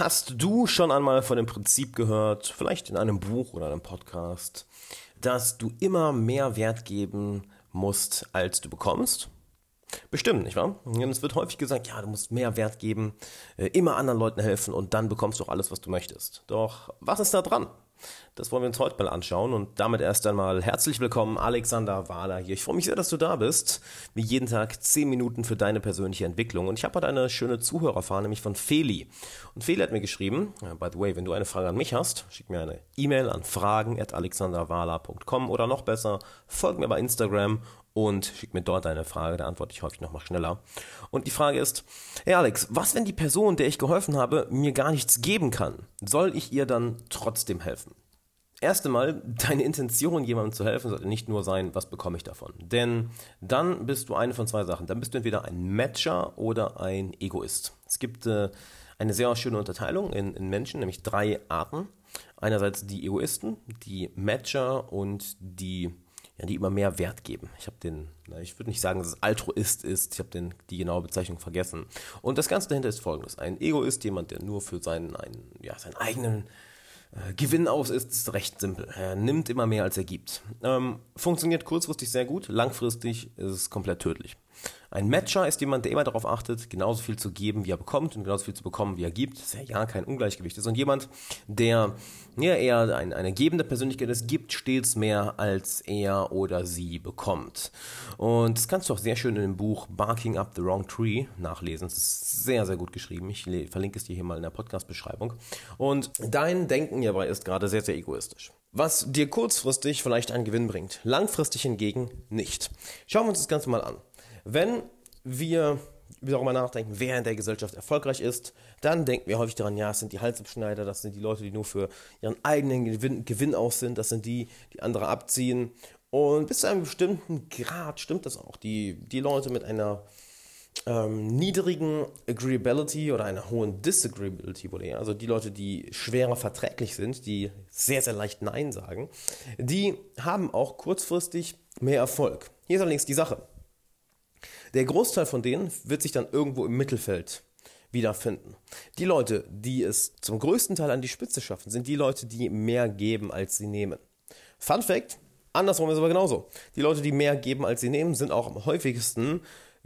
Hast du schon einmal von dem Prinzip gehört, vielleicht in einem Buch oder einem Podcast, dass du immer mehr Wert geben musst, als du bekommst? Bestimmt, nicht wahr? Es wird häufig gesagt, ja, du musst mehr Wert geben, äh, immer anderen Leuten helfen und dann bekommst du auch alles, was du möchtest. Doch was ist da dran? Das wollen wir uns heute mal anschauen und damit erst einmal herzlich willkommen, Alexander Wahler hier. Ich freue mich sehr, dass du da bist. Wie jeden Tag 10 Minuten für deine persönliche Entwicklung. Und ich habe heute eine schöne Zuhörerfahne, nämlich von Feli. Und Feli hat mir geschrieben, by the way, wenn du eine Frage an mich hast, schick mir eine E-Mail an fragen.alexanderwahler.com oder noch besser, folg mir bei Instagram und schick mir dort eine Frage, da antworte ich häufig nochmal schneller. Und die Frage ist, hey Alex, was, wenn die Person, der ich geholfen habe, mir gar nichts geben kann? Soll ich ihr dann trotzdem helfen? Erst einmal, deine Intention, jemandem zu helfen, sollte nicht nur sein, was bekomme ich davon. Denn dann bist du eine von zwei Sachen. Dann bist du entweder ein Matcher oder ein Egoist. Es gibt äh, eine sehr schöne Unterteilung in, in Menschen, nämlich drei Arten. Einerseits die Egoisten, die Matcher und die ja, die immer mehr Wert geben. Ich habe den, ich würde nicht sagen, dass es Altruist ist, ich habe die genaue Bezeichnung vergessen. Und das Ganze dahinter ist folgendes. Ein Egoist, jemand, der nur für seinen, einen, ja, seinen eigenen äh, Gewinn aus ist, ist recht simpel. Er nimmt immer mehr, als er gibt. Ähm, funktioniert kurzfristig sehr gut, langfristig ist es komplett tödlich. Ein Matcher ist jemand, der immer darauf achtet, genauso viel zu geben, wie er bekommt und genauso viel zu bekommen, wie er gibt. Das ist ja gar kein Ungleichgewicht ist. Und jemand, der ja, eher ein, eine gebende Persönlichkeit ist, gibt stets mehr, als er oder sie bekommt. Und das kannst du auch sehr schön in dem Buch Barking Up the Wrong Tree nachlesen. Es ist sehr, sehr gut geschrieben. Ich verlinke es dir hier mal in der Podcast-Beschreibung. Und dein Denken hierbei ist gerade sehr, sehr egoistisch. Was dir kurzfristig vielleicht einen Gewinn bringt, langfristig hingegen nicht. Schauen wir uns das Ganze mal an. Wenn wir darüber nachdenken, wer in der Gesellschaft erfolgreich ist, dann denken wir häufig daran, ja, es sind die Halsabschneider, das sind die Leute, die nur für ihren eigenen Gewinn, Gewinn aus sind, das sind die, die andere abziehen. Und bis zu einem bestimmten Grad stimmt das auch. Die, die Leute mit einer ähm, niedrigen Agreeability oder einer hohen Disagreeability, also die Leute, die schwerer verträglich sind, die sehr, sehr leicht Nein sagen, die haben auch kurzfristig mehr Erfolg. Hier ist allerdings die Sache. Der Großteil von denen wird sich dann irgendwo im Mittelfeld wiederfinden. Die Leute, die es zum größten Teil an die Spitze schaffen, sind die Leute, die mehr geben, als sie nehmen. Fun Fact, andersrum ist aber genauso. Die Leute, die mehr geben, als sie nehmen, sind auch am häufigsten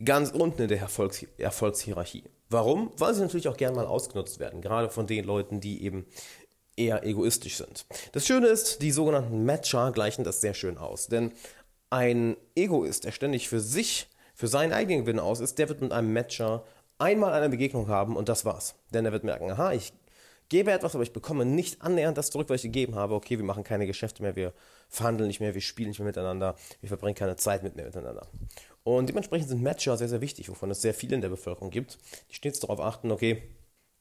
ganz unten in der Erfolgs Erfolgshierarchie. Warum? Weil sie natürlich auch gern mal ausgenutzt werden, gerade von den Leuten, die eben eher egoistisch sind. Das Schöne ist, die sogenannten Matcher gleichen das sehr schön aus, denn ein Egoist, der ständig für sich für seinen eigenen Gewinn aus ist, der wird mit einem Matcher einmal eine Begegnung haben und das war's. Denn er wird merken, aha, ich gebe etwas, aber ich bekomme nicht annähernd das zurück, was ich gegeben habe. Okay, wir machen keine Geschäfte mehr, wir verhandeln nicht mehr, wir spielen nicht mehr miteinander, wir verbringen keine Zeit mit mehr miteinander. Und dementsprechend sind Matcher sehr, sehr wichtig, wovon es sehr viele in der Bevölkerung gibt, die stets darauf achten, okay,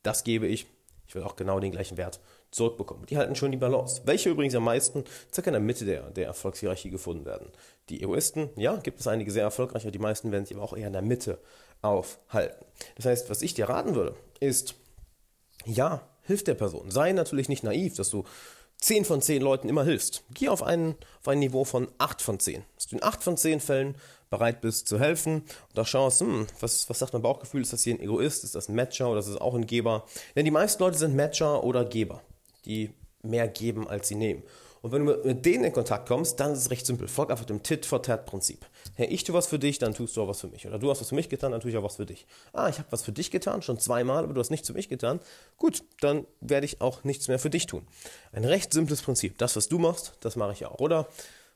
das gebe ich, ich will auch genau den gleichen Wert zurückbekommen. Die halten schon die Balance. Welche übrigens am meisten circa in der Mitte der, der Erfolgshierarchie gefunden werden. Die Egoisten, ja, gibt es einige sehr erfolgreiche, die meisten werden sich aber auch eher in der Mitte aufhalten. Das heißt, was ich dir raten würde, ist, ja, hilf der Person. Sei natürlich nicht naiv, dass du 10 von 10 Leuten immer hilfst. Geh auf ein, auf ein Niveau von 8 von 10. Dass du in 8 von 10 Fällen bereit bist zu helfen und da schaust, hm, was, was sagt mein Bauchgefühl, ist das hier ein Egoist, ist das ein Matcher oder ist das auch ein Geber? Denn die meisten Leute sind Matcher oder Geber, die mehr geben, als sie nehmen. Und wenn du mit denen in Kontakt kommst, dann ist es recht simpel. Folg einfach dem Tit-for-Tat-Prinzip. Hey, ich tue was für dich, dann tust du auch was für mich. Oder du hast was für mich getan, dann tue ich auch was für dich. Ah, ich habe was für dich getan, schon zweimal, aber du hast nichts für mich getan. Gut, dann werde ich auch nichts mehr für dich tun. Ein recht simples Prinzip. Das, was du machst, das mache ich auch. Oder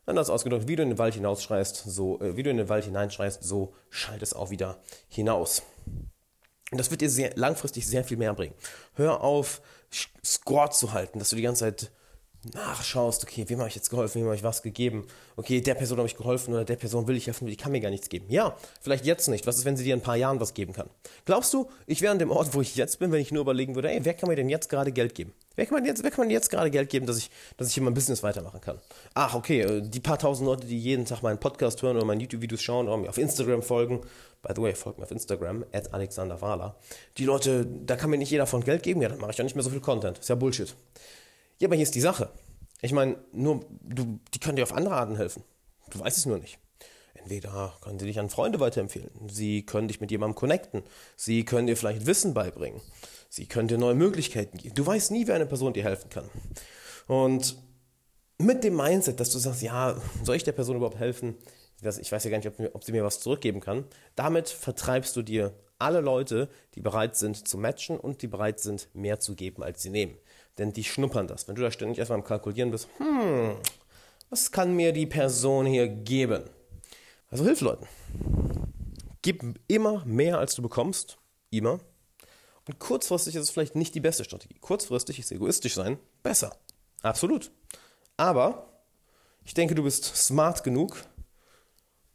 Anders ausgedrückt, wie du in den Wald hinausschreist, so, äh, wie du in den Wald hineinschreist, so schallt es auch wieder hinaus. Und das wird dir sehr, langfristig sehr viel mehr bringen. Hör auf, Score zu halten, dass du die ganze Zeit nachschaust, okay, wem habe ich jetzt geholfen, wem habe ich was gegeben, okay, der Person habe ich geholfen oder der Person will ich helfen, die kann mir gar nichts geben. Ja, vielleicht jetzt nicht. Was ist, wenn sie dir in ein paar Jahren was geben kann? Glaubst du, ich wäre an dem Ort, wo ich jetzt bin, wenn ich nur überlegen würde, ey, wer kann mir denn jetzt gerade Geld geben? Wer kann mir jetzt, wer kann mir jetzt gerade Geld geben, dass ich, dass ich hier mein Business weitermachen kann? Ach, okay, äh, die paar tausend Leute, die jeden Tag meinen Podcast hören oder meine YouTube-Videos schauen oder mir auf Instagram folgen, by the way, folgt mir auf Instagram, at Alexander Wahler. Die Leute, da kann mir nicht jeder von Geld geben, ja, dann mache ich auch nicht mehr so viel Content. Ist ja Bullshit. Ja, aber hier ist die Sache. Ich meine, nur, du, die können dir auf andere Arten helfen. Du weißt es nur nicht. Entweder können sie dich an Freunde weiterempfehlen, sie können dich mit jemandem connecten, sie können dir vielleicht Wissen beibringen, Sie können dir neue Möglichkeiten geben. Du weißt nie, wer eine Person dir helfen kann. Und mit dem Mindset, dass du sagst, ja, soll ich der Person überhaupt helfen? Ich weiß ja gar nicht, ob sie mir was zurückgeben kann. Damit vertreibst du dir alle Leute, die bereit sind zu matchen und die bereit sind, mehr zu geben, als sie nehmen. Denn die schnuppern das. Wenn du da ständig erstmal am Kalkulieren bist, hm, was kann mir die Person hier geben? Also hilf Leuten. Gib immer mehr, als du bekommst. Immer. Und kurzfristig ist es vielleicht nicht die beste Strategie. Kurzfristig ist egoistisch sein besser. Absolut. Aber ich denke, du bist smart genug,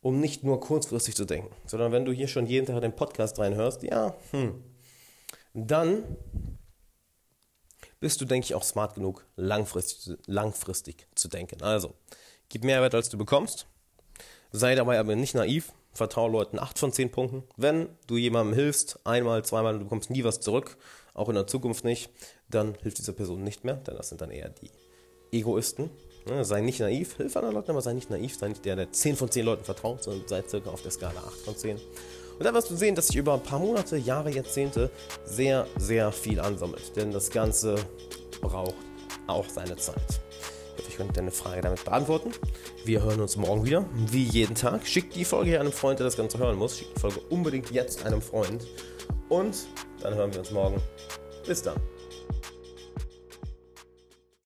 um nicht nur kurzfristig zu denken, sondern wenn du hier schon jeden Tag den Podcast reinhörst, ja, hm, dann bist du, denke ich, auch smart genug, langfristig, langfristig zu denken. Also, gib Mehrwert, als du bekommst. Sei dabei aber nicht naiv. Vertraue Leuten 8 von 10 Punkten. Wenn du jemandem hilfst, einmal, zweimal, du bekommst nie was zurück, auch in der Zukunft nicht, dann hilft dieser Person nicht mehr, denn das sind dann eher die Egoisten. Ne, sei nicht naiv, hilf anderen Leuten, aber sei nicht naiv, sei nicht der, der 10 von 10 Leuten vertraut, sondern sei circa auf der Skala 8 von 10. Und dann wirst du sehen, dass sich über ein paar Monate, Jahre, Jahrzehnte sehr, sehr viel ansammelt. Denn das Ganze braucht auch seine Zeit. Ich hoffe, ich konnte deine Frage damit beantworten. Wir hören uns morgen wieder, wie jeden Tag. Schick die Folge hier einem Freund, der das Ganze hören muss. Schick die Folge unbedingt jetzt einem Freund. Und dann hören wir uns morgen. Bis dann.